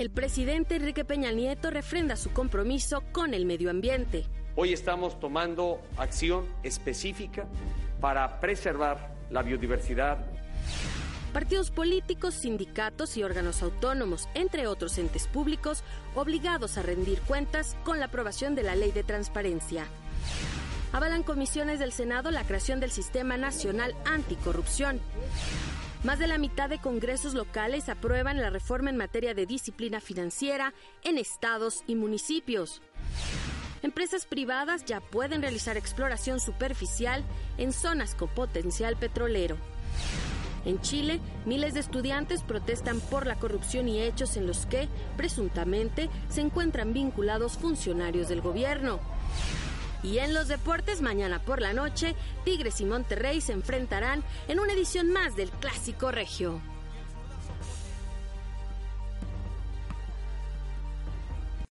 El presidente Enrique Peña Nieto refrenda su compromiso con el medio ambiente. Hoy estamos tomando acción específica para preservar la biodiversidad. Partidos políticos, sindicatos y órganos autónomos, entre otros entes públicos, obligados a rendir cuentas con la aprobación de la ley de transparencia. Avalan comisiones del Senado la creación del Sistema Nacional Anticorrupción. Más de la mitad de congresos locales aprueban la reforma en materia de disciplina financiera en estados y municipios. Empresas privadas ya pueden realizar exploración superficial en zonas con potencial petrolero. En Chile, miles de estudiantes protestan por la corrupción y hechos en los que, presuntamente, se encuentran vinculados funcionarios del gobierno. Y en los deportes, mañana por la noche, Tigres y Monterrey se enfrentarán en una edición más del Clásico Regio.